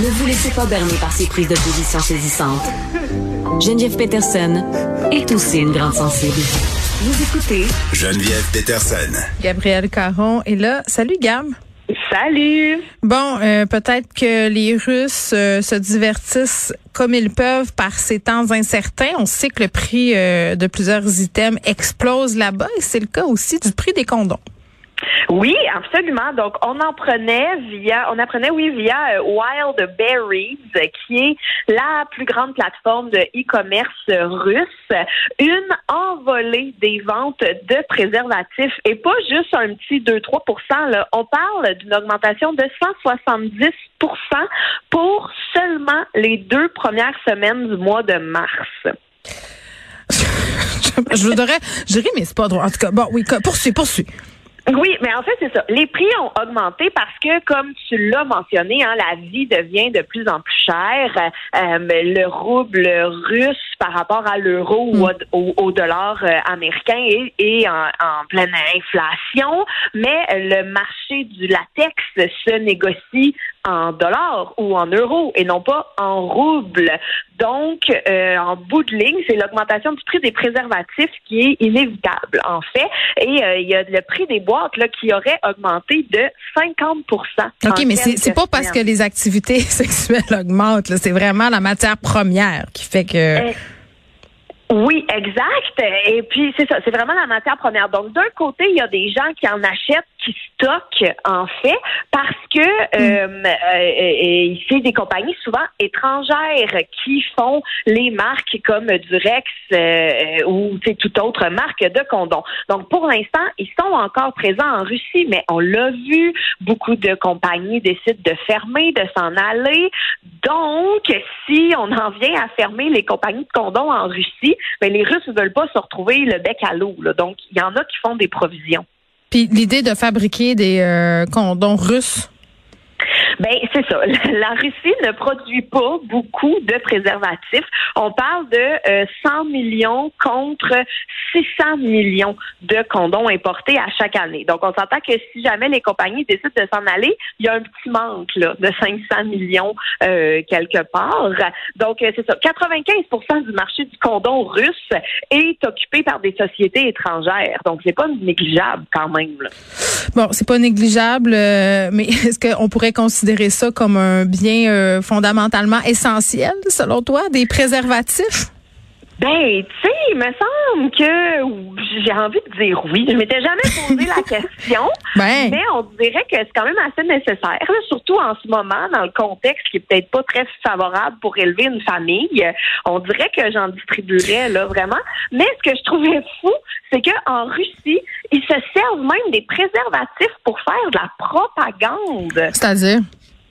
Ne vous laissez pas berner par ces prises de position saisissantes. Geneviève Peterson est aussi une grande sensible. Vous écoutez Geneviève Peterson. Gabriel Caron est là. Salut Gab. Salut. Bon, euh, peut-être que les Russes euh, se divertissent comme ils peuvent par ces temps incertains. On sait que le prix euh, de plusieurs items explose là-bas et c'est le cas aussi du prix des condoms. Oui, absolument. Donc, on en prenait via, on apprenait, oui, via euh, Wild Berries, qui est la plus grande plateforme de e-commerce russe, une envolée des ventes de préservatifs et pas juste un petit 2-3 là. On parle d'une augmentation de 170% pour seulement les deux premières semaines du mois de mars. je voudrais, je dirais, mais c'est pas drôle. En tout cas, bon, oui, poursuis, poursuis. Oui, mais en fait, c'est ça. Les prix ont augmenté parce que, comme tu l'as mentionné, hein, la vie devient de plus en plus chère. Euh, le rouble russe par rapport à l'euro ou au, au, dollar euh, américain est, en, en, pleine inflation, mais le marché du latex se négocie en dollars ou en euros et non pas en roubles. Donc, euh, en bout de ligne, c'est l'augmentation du prix des préservatifs qui est inévitable, en fait. Et euh, il y a le prix des boîtes là, qui aurait augmenté de 50% OK, mais c'est pas parce que les activités sexuelles augmentent. C'est vraiment la matière première qui fait que... Euh, oui, exact. Et puis, c'est ça, c'est vraiment la matière première. Donc, d'un côté, il y a des gens qui en achètent, qui stockent, en fait, parce que mm. euh, euh, c'est des compagnies souvent étrangères qui font les marques comme Durex euh, ou toute autre marque de condoms. Donc, pour l'instant, ils sont encore présents en Russie, mais on l'a vu, beaucoup de compagnies décident de fermer, de s'en aller. Donc, si on en vient à fermer les compagnies de condoms en Russie, mais les Russes ne veulent pas se retrouver le bec à l'eau. Donc, il y en a qui font des provisions. Puis l'idée de fabriquer des euh, condoms russes ben c'est ça. La Russie ne produit pas beaucoup de préservatifs. On parle de 100 euh, millions contre 600 millions de condoms importés à chaque année. Donc on s'entend que si jamais les compagnies décident de s'en aller, il y a un petit manque là, de 500 millions euh, quelque part. Donc euh, c'est ça. 95% du marché du condom russe est occupé par des sociétés étrangères. Donc c'est pas négligeable quand même. Là. Bon, c'est pas négligeable, mais est-ce qu'on pourrait considérer ça comme un bien euh, fondamentalement essentiel, selon toi, des préservatifs? Ben, tu sais, il me semble que j'ai envie de dire oui. Je m'étais jamais posé la question, ben. mais on dirait que c'est quand même assez nécessaire, surtout en ce moment, dans le contexte qui est peut-être pas très favorable pour élever une famille. On dirait que j'en distribuerais là vraiment. Mais ce que je trouvais fou, c'est qu'en Russie, ils se servent même des préservatifs pour faire de la propagande. C'est-à-dire?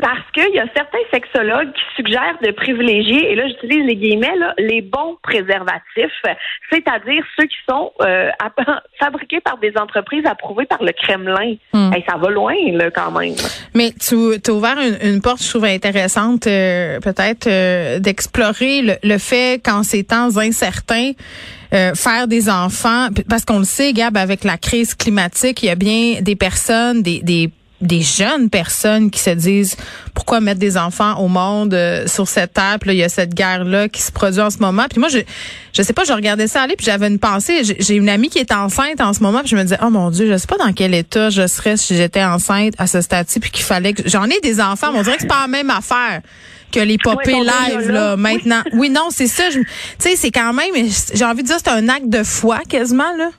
Parce qu'il y a certains sexologues qui suggèrent de privilégier, et là j'utilise les guillemets, là, les bons préservatifs, c'est-à-dire ceux qui sont euh, fabriqués par des entreprises approuvées par le Kremlin. Hmm. ça va loin là, quand même. Mais tu as ouvert une, porte, je trouve intéressante, euh, peut-être euh, d'explorer le, le, fait qu'en ces temps incertains, faire des enfants, parce qu'on le sait, Gab, avec la crise climatique, il y a bien des personnes, des, des des jeunes personnes qui se disent pourquoi mettre des enfants au monde euh, sur cette terre? Puis là, il y a cette guerre là qui se produit en ce moment puis moi je je sais pas je regardais ça aller puis j'avais une pensée j'ai une amie qui est enceinte en ce moment puis je me disais oh mon dieu je sais pas dans quel état je serais si j'étais enceinte à ce stade-ci puis qu'il fallait que j'en ai des enfants mais on dirait que c'est pas la même affaire que les popées live là, maintenant. Oui, non, c'est ça. Tu sais, c'est quand même, j'ai envie de dire, c'est un acte de foi quasiment là.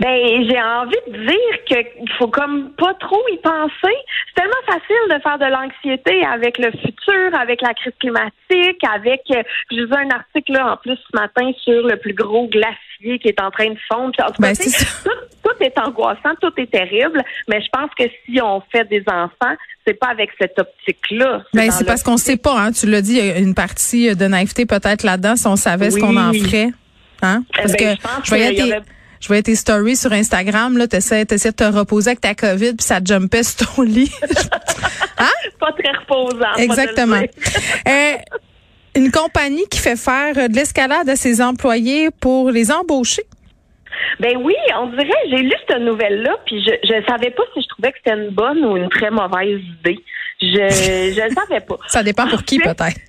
Ben, j'ai envie de dire qu'il faut comme pas trop y penser. C'est tellement facile de faire de l'anxiété avec le futur, avec la crise climatique, avec, euh, je lisais un article là, en plus ce matin sur le plus gros glacier qui est en train de fondre. Ben, tout, tout, est angoissant, tout est terrible, mais je pense que si on fait des enfants, c'est pas avec cette optique-là. Ben, c'est parce qu'on sait pas, hein. Tu l'as dit, il y a une partie de naïveté peut-être là-dedans si on savait ce qu'on en ferait. Hein? Parce ben, que je, voyais je voyais tes stories sur Instagram, là, t'essaies, de te reposer avec ta COVID, puis ça jumpait sur ton lit. hein? Pas très reposant. Exactement. euh, une compagnie qui fait faire de l'escalade à ses employés pour les embaucher. Ben oui, on dirait, j'ai lu cette nouvelle-là, puis je je savais pas si je trouvais que c'était une bonne ou une très mauvaise idée. Je je savais pas. Ça dépend pour qui peut-être.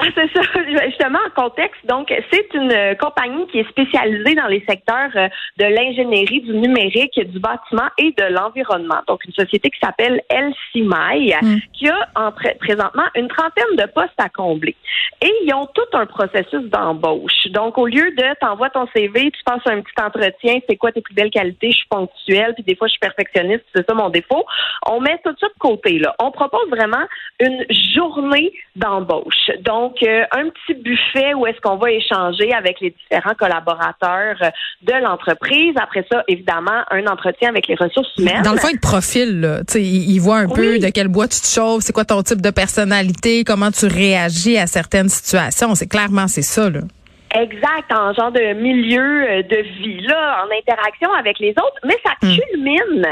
Ah, c'est ça, justement, en contexte. Donc, c'est une euh, compagnie qui est spécialisée dans les secteurs euh, de l'ingénierie, du numérique, du bâtiment et de l'environnement. Donc, une société qui s'appelle LCMI, mm. qui a en présentement une trentaine de postes à combler. Et ils ont tout un processus d'embauche. Donc, au lieu de t'envoies ton CV, tu passes un petit entretien, c'est quoi tes plus belles qualités, je suis ponctuelle, puis des fois je suis perfectionniste, c'est ça mon défaut. On met tout ça de côté. Là. On propose vraiment une journée d'embauche. Donc, donc, euh, un petit buffet où est-ce qu'on va échanger avec les différents collaborateurs euh, de l'entreprise. Après ça, évidemment, un entretien avec les ressources humaines. Dans le fond, il te profile, là. Tu sais, il, voit un peu de quel bois tu te chauffes, c'est quoi ton type de personnalité, comment tu réagis à certaines situations. C'est clairement, c'est ça, là. Exact, en genre de milieu euh, de vie, là, en interaction avec les autres, mais ça hmm. culmine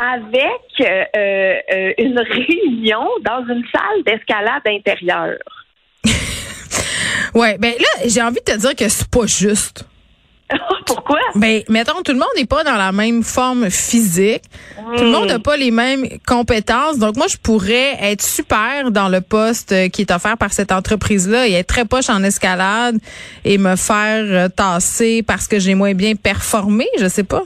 avec une réunion dans une salle d'escalade intérieure. Ouais, ben là, j'ai envie de te dire que c'est pas juste. Pourquoi? Ben, mettons, tout le monde n'est pas dans la même forme physique. Tout le monde n'a pas les mêmes compétences. Donc, moi, je pourrais être super dans le poste qui est offert par cette entreprise-là et être très poche en escalade et me faire euh, tasser parce que j'ai moins bien performé. Je sais pas.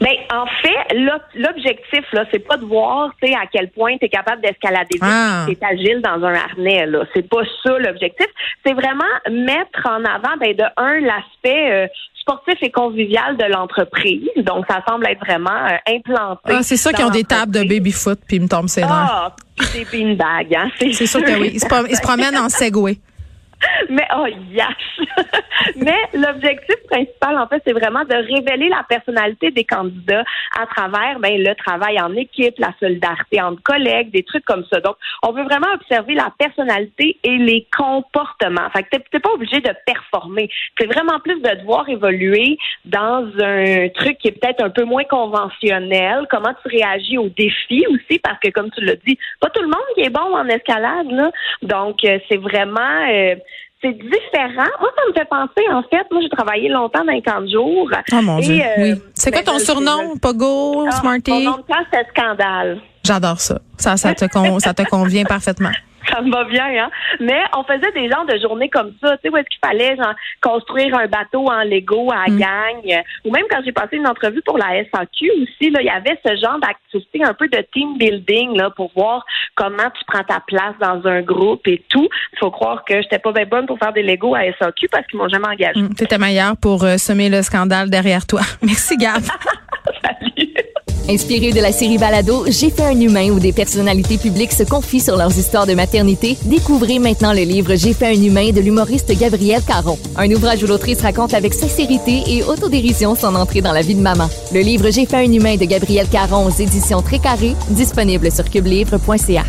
Ben, en fait, l'objectif, là, c'est pas de voir, tu sais, à quel point tu es capable d'escalader ah. tu es agile dans un harnais, là. C'est pas ça l'objectif. C'est vraiment mettre en avant, ben, de un, l'aspect euh, sportif et convivial de l'entreprise. Donc, ça semble être vraiment euh, implanté. Ah, c'est ça qui ont des tables de baby-foot, puis ils me tombent ses Ah, des beanbags, hein. C'est sûr que oui. Ils se promènent en Segway. Mais oh yes! Mais l'objectif principal, en fait, c'est vraiment de révéler la personnalité des candidats à travers ben, le travail en équipe, la solidarité entre collègues, des trucs comme ça. Donc, on veut vraiment observer la personnalité et les comportements. Fait que t'es pas obligé de performer. C'est vraiment plus de devoir évoluer dans un truc qui est peut-être un peu moins conventionnel. Comment tu réagis aux défis aussi, parce que comme tu l'as dit, pas tout le monde qui est bon en escalade. Là. Donc, euh, c'est vraiment euh, c'est différent. Moi, ça me fait penser, en fait, moi, j'ai travaillé longtemps dans les camps de jour. Oh mon Dieu, euh, oui. C'est quoi ben, ton surnom, Pogo, ah, Smarty? Mon nom de classe, c'est Scandale. J'adore ça. Ça, ça te, ça te convient parfaitement ça me va bien, hein. Mais on faisait des genres de journées comme ça, tu sais, où est-ce qu'il fallait genre, construire un bateau en Lego à mm. gang. Ou même quand j'ai passé une entrevue pour la SAQ aussi, là, il y avait ce genre d'activité un peu de team building, là, pour voir comment tu prends ta place dans un groupe et tout. Il faut croire que j'étais pas bien bonne pour faire des Lego à SAQ parce qu'ils m'ont jamais engagé. Mm, tu étais meilleure pour euh, semer le scandale derrière toi. Merci, Gab. Salut. Inspiré de la série Balado, J'ai fait un humain où des personnalités publiques se confient sur leurs histoires de maternité, découvrez maintenant le livre J'ai fait un humain de l'humoriste Gabriel Caron. Un ouvrage où l'autrice raconte avec sincérité et autodérision son entrée dans la vie de maman. Le livre J'ai fait un humain de Gabriel Caron aux éditions Très Carré, disponible sur cubelivre.ca.